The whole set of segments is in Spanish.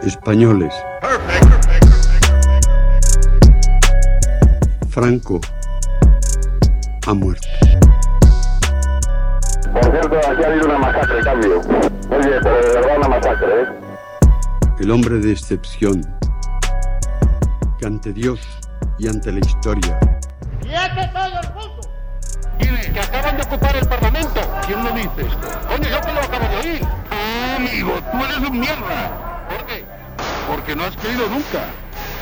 Españoles. Franco ha muerto. Por cierto, aquí ha habido una masacre, cambio. Oye, pero de verdad una masacre, ¿eh? El hombre de excepción, que ante Dios y ante la historia ¡Quiete todo el mundo! Que acaban de ocupar el Parlamento. ¿Quién lo dice esto? Coño, yo que lo acabo de oír. Ah, amigo, tú eres un mierda. Porque no has querido nunca.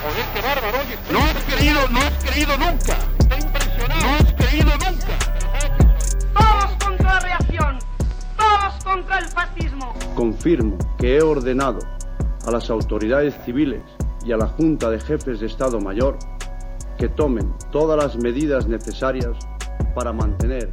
Joder, qué bárbaro, oye. No has querido, no has querido nunca. Está impresionado. No has querido nunca. ¡Todos contra la reacción! ¡Todos contra el fascismo! confirmo que he ordenado a las autoridades civiles y a la Junta de Jefes de Estado Mayor que tomen todas las medidas necesarias para mantener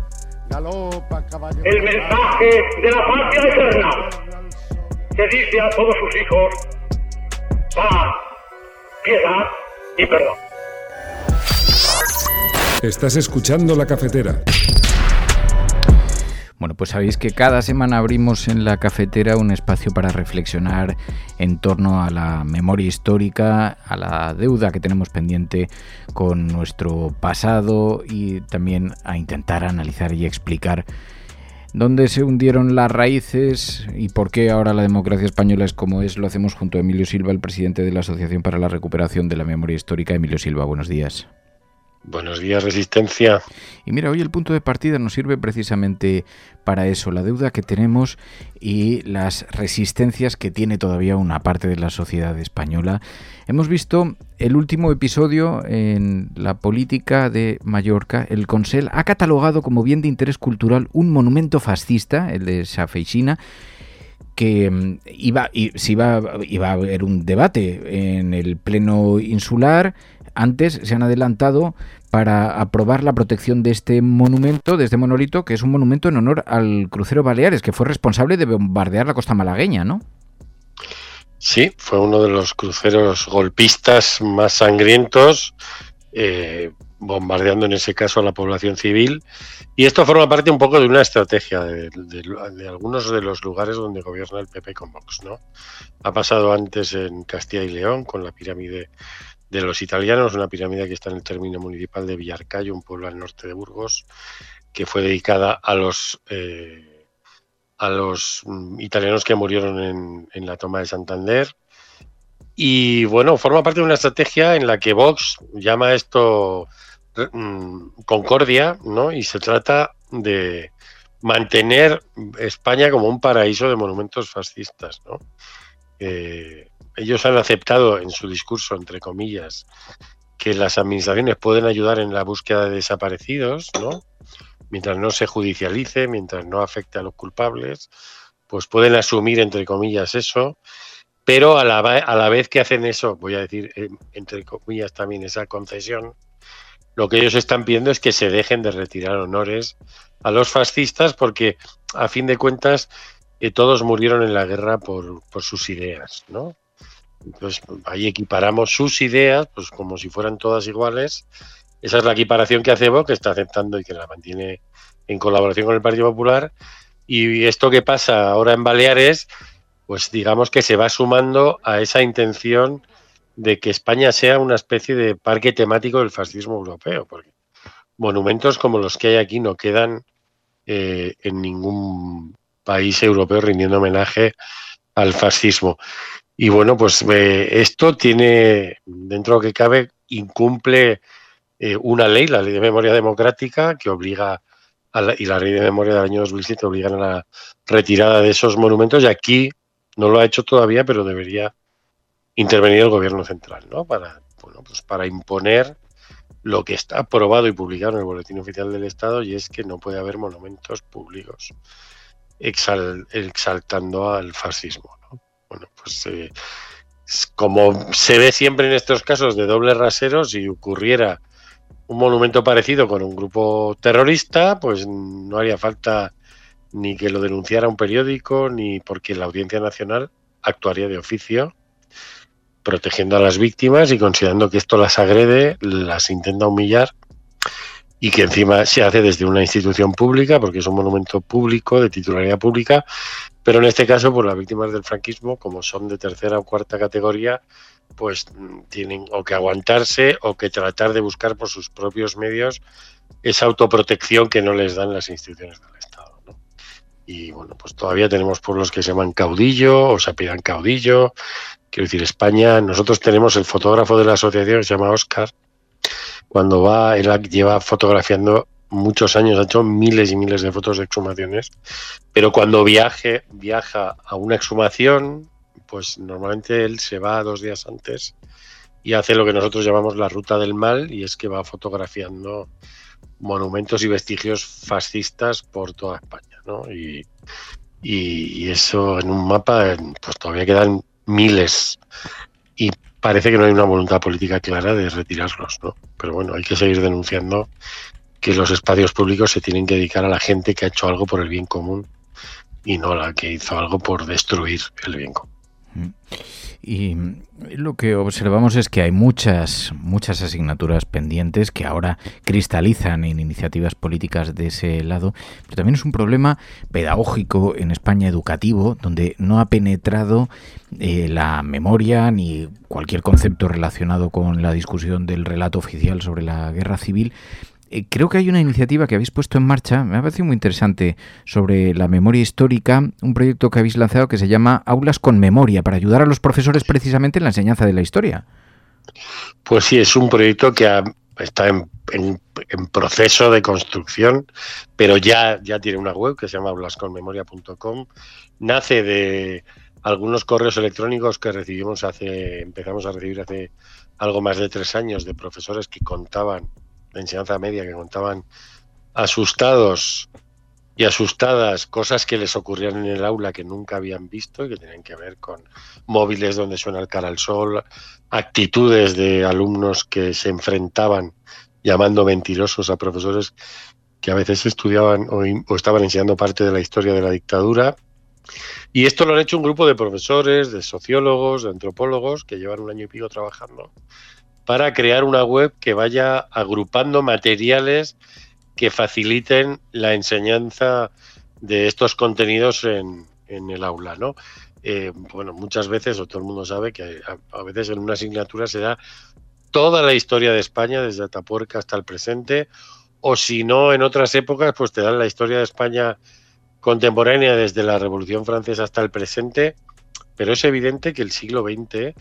galopa caballo. El mensaje de la patria eterna que dice a todos sus hijos paz, piedad y perdón. Estás escuchando la cafetera. Bueno, pues sabéis que cada semana abrimos en la cafetera un espacio para reflexionar en torno a la memoria histórica, a la deuda que tenemos pendiente con nuestro pasado y también a intentar analizar y explicar dónde se hundieron las raíces y por qué ahora la democracia española es como es. Lo hacemos junto a Emilio Silva, el presidente de la Asociación para la Recuperación de la Memoria Histórica. Emilio Silva, buenos días. Buenos días, Resistencia. Y mira, hoy el punto de partida nos sirve precisamente para eso, la deuda que tenemos y las resistencias que tiene todavía una parte de la sociedad española. Hemos visto el último episodio en la política de Mallorca. El Consell ha catalogado como bien de interés cultural un monumento fascista, el de Safeixina, que mm, iba, iba, iba a haber un debate en el pleno insular. Antes se han adelantado para aprobar la protección de este monumento, de este monolito, que es un monumento en honor al crucero Baleares, que fue responsable de bombardear la costa malagueña, ¿no? Sí, fue uno de los cruceros golpistas más sangrientos, eh, bombardeando en ese caso a la población civil. Y esto forma parte un poco de una estrategia de, de- de algunos de los lugares donde gobierna el PP con Vox, ¿no? Ha pasado antes en Castilla y León con la pirámide de los italianos, una pirámide que está en el término municipal de Villarcayo, un pueblo al norte de Burgos, que fue dedicada a los eh, a los mm, italianos que murieron en, en la toma de Santander. Y bueno, forma parte de una estrategia en la que Vox llama esto mm, concordia, ¿no? Y se trata de mantener España como un paraíso de monumentos fascistas, ¿no? Eh, ellos han aceptado en su discurso, entre comillas, que las administraciones pueden ayudar en la búsqueda de desaparecidos, ¿no? Mientras no se judicialice, mientras no afecte a los culpables, pues pueden asumir, entre comillas, eso, pero a la, a la vez que hacen eso, voy a decir, eh, entre comillas, también esa concesión, lo que ellos están pidiendo es que se dejen de retirar honores a los fascistas porque, a fin de cuentas, eh, todos murieron en la guerra por, por sus ideas, ¿no? Entonces, ahí equiparamos sus ideas, pues como si fueran todas iguales. Esa es la equiparación que hace Vox, que está aceptando y que la mantiene en colaboración con el Partido Popular. Y esto que pasa ahora en Baleares, pues digamos que se va sumando a esa intención de que España sea una especie de parque temático del fascismo europeo, porque monumentos como los que hay aquí no quedan eh, en ningún país europeo rindiendo homenaje al fascismo. Y bueno, pues eh, esto tiene, dentro de lo que cabe, incumple eh, una ley, la ley de memoria democrática, que obliga, a la- y la ley de memoria del año 2007 obligan a la retirada de esos monumentos, y aquí no lo ha hecho todavía, pero debería intervenir el gobierno central, ¿no? Para, bueno, pues para imponer lo que está aprobado y publicado en el Boletín Oficial del Estado, y es que no puede haber monumentos públicos exal- exaltando al fascismo. ¿no? Pues eh, como se ve siempre en estos casos de doble rasero, si ocurriera un monumento parecido con un grupo terrorista, pues no haría falta ni que lo denunciara un periódico, ni porque la Audiencia Nacional actuaría de oficio, protegiendo a las víctimas y considerando que esto las agrede, las intenta humillar y que encima se hace desde una institución pública, porque es un monumento público, de titularidad pública, pero en este caso, pues las víctimas del franquismo, como son de tercera o cuarta categoría, pues tienen o que aguantarse o que tratar de buscar por sus propios medios esa autoprotección que no les dan las instituciones del Estado. Y bueno, pues todavía tenemos pueblos que se llaman caudillo o se apidan caudillo. Quiero decir, España, nosotros tenemos el fotógrafo de la asociación que se llama Oscar, cuando va, él lleva fotografiando muchos años, ha hecho miles y miles de fotos de exhumaciones, pero cuando viaje, viaja a una exhumación, pues normalmente él se va dos días antes y hace lo que nosotros llamamos la ruta del mal, y es que va fotografiando monumentos y vestigios fascistas por toda España, ¿no? Y, y, eso en un mapa, pues todavía quedan miles. Y parece que no hay una voluntad política clara de retirarlos, ¿no? Pero bueno, hay que seguir denunciando que los espacios públicos se tienen que dedicar a la gente que ha hecho algo por el bien común y no a la que hizo algo por destruir el bien común. Y lo que observamos es que hay muchas, muchas asignaturas pendientes que ahora cristalizan en iniciativas políticas de ese lado, pero también es un problema pedagógico en España educativo, donde no ha penetrado eh, la memoria ni cualquier concepto relacionado con la discusión del relato oficial sobre la guerra civil eh, creo que hay una iniciativa que habéis puesto en marcha, me ha parecido muy interesante, sobre la memoria histórica, un proyecto que habéis lanzado que se llama Aulas con Memoria, para ayudar a los profesores precisamente en la enseñanza de la historia. Pues sí, es un proyecto que está en, proceso de construcción, pero ya, ya tiene una web que se llama aulasconmemoria.com. Nace de algunos correos electrónicos que recibimos hace, empezamos a recibir hace algo más de tres años de profesores que contaban de enseñanza media que contaban asustados y asustadas cosas que les ocurrían en el aula que nunca habían visto y que tenían que ver con móviles donde suena el cara al sol, actitudes de alumnos que se enfrentaban llamando mentirosos a profesores que a veces estudiaban o, o, estaban enseñando parte de la historia de la dictadura. Y esto lo han hecho un grupo de profesores, de sociólogos, de antropólogos que llevan un año y pico trabajando para crear una web que vaya agrupando materiales que faciliten la enseñanza de estos contenidos en, el aula, ¿no? Eh, bueno, muchas veces, o todo el mundo sabe que a, veces en una asignatura se da toda la historia de España, desde Atapuerca hasta el presente, o si no, en otras épocas, pues te dan la historia de España contemporánea desde la Revolución Francesa hasta el presente, pero es evidente que el siglo XX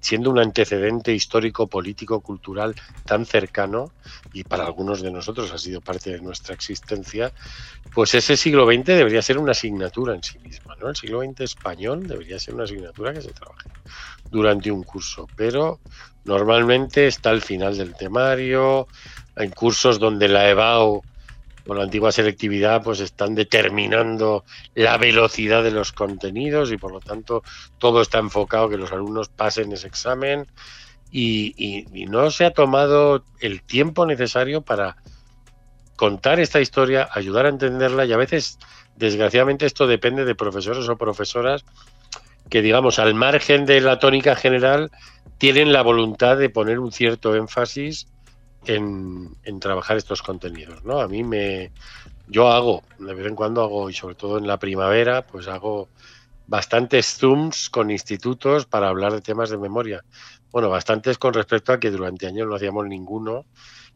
siendo un antecedente histórico, político, cultural tan cercano, y para algunos de nosotros ha sido parte de nuestra existencia, pues ese siglo XX debería ser una asignatura en sí misma. ¿no? El siglo XX español debería ser una asignatura que se trabaje durante un curso, pero normalmente está al final del temario, en cursos donde la EBAU con la antigua selectividad pues están determinando la velocidad de los contenidos y por lo tanto todo está enfocado que los alumnos pasen ese examen y, no se ha tomado el tiempo necesario para contar esta historia, ayudar a entenderla y a veces desgraciadamente esto depende de profesores o profesoras que digamos al margen de la tónica general tienen la voluntad de poner un cierto énfasis en, trabajar estos contenidos, ¿no? A mí me... Yo hago, de vez en cuando hago, y sobre todo en la primavera, pues hago bastantes zooms con institutos para hablar de temas de memoria. Bueno, bastantes con respecto a que durante años no hacíamos ninguno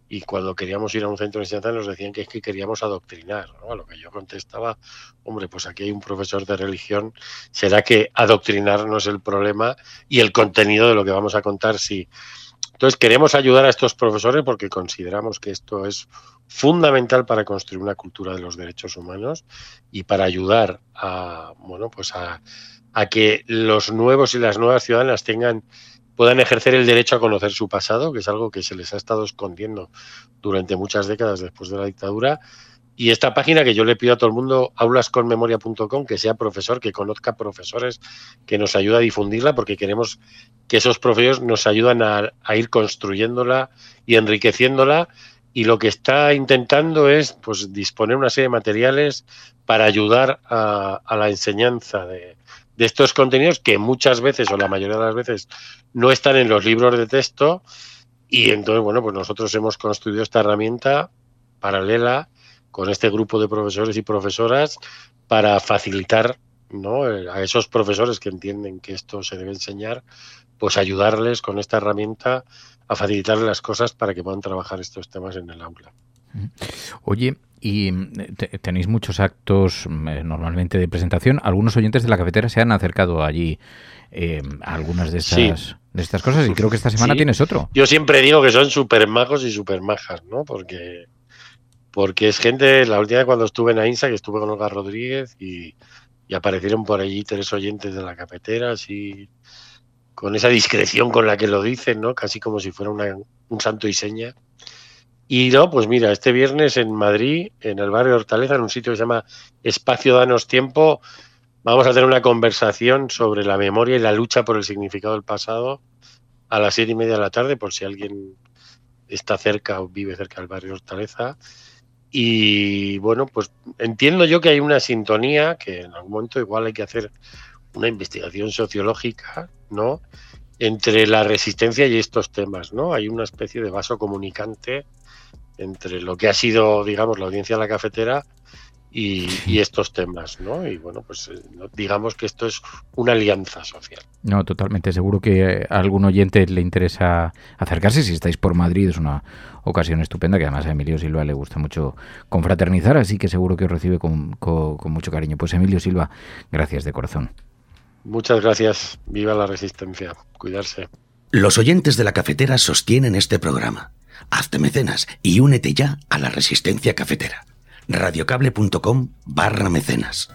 y cuando queríamos ir a un centro de enseñanza nos decían que es que queríamos adoctrinar. ¿no? A lo que yo contestaba, hombre, pues aquí hay un profesor de religión, ¿será que adoctrinar no es el problema y el contenido de lo que vamos a contar sí? Entonces queremos ayudar a estos profesores porque consideramos que esto es fundamental para construir una cultura de los derechos humanos y para ayudar a bueno pues a, que los nuevos y las nuevas ciudadanas tengan puedan ejercer el derecho a conocer su pasado, que es algo que se les ha estado escondiendo durante muchas décadas después de la dictadura, Y esta página que yo le pido a todo el mundo, aulasconmemoria.com, que sea profesor, que conozca profesores, que nos ayude a difundirla, porque queremos que esos profesores nos ayudan a, ir construyéndola y enriqueciéndola. Y lo que está intentando es pues, disponer una serie de materiales para ayudar a, la enseñanza de estos contenidos que muchas veces o la mayoría de las veces no están en los libros de texto. Y entonces, bueno, pues nosotros hemos construido esta herramienta paralela con este grupo de profesores y profesoras para facilitar ¿no? a esos profesores que entienden que esto se debe enseñar, pues ayudarles con esta herramienta a facilitarles las cosas para que puedan trabajar estos temas en el aula. Oye, y tenéis muchos actos mm, eh, normalmente de presentación. Algunos oyentes de la cafetera se han acercado allí eh, a algunas de estas, de estas cosas y creo que esta semana tienes otro. Yo siempre digo que son súper majos y súper majas, ¿no? Porque porque es gente, la última vez cuando estuve en AINSA, que estuve con Olga Rodríguez y, aparecieron por allí tres oyentes de la cafetera, así con esa discreción con la que lo dicen, ¿no? Casi como si fuera un santo y seña. Y no, pues mira, este viernes en Madrid, en el barrio Hortaleza, en un sitio que se llama Espacio Danos Tiempo, vamos a tener una conversación sobre la memoria y la lucha por el significado del pasado a las siete y media de la tarde, por si alguien está cerca o vive cerca del barrio Hortaleza. Y bueno, pues entiendo yo que hay una sintonía, que en algún momento igual hay que hacer una investigación sociológica, ¿no? Entre la resistencia y estos temas, ¿no? Hay una especie de vaso comunicante entre lo que ha sido, digamos, la audiencia de la cafetera y, estos temas, ¿no? Y bueno, pues eh, digamos que esto es una alianza social. No, totalmente. Seguro que a algún oyente le interesa acercarse. Si estáis por Madrid, es una ocasión estupenda que además a Emilio Silva le gusta mucho confraternizar, así que seguro que os recibe con, con mucho cariño. Pues Emilio Silva, gracias de corazón. Muchas gracias. Viva la resistencia. Cuidarse. Los oyentes de la cafetera sostienen este programa. Hazte mecenas y únete ya a la resistencia cafetera radiocable.com barra mecenas.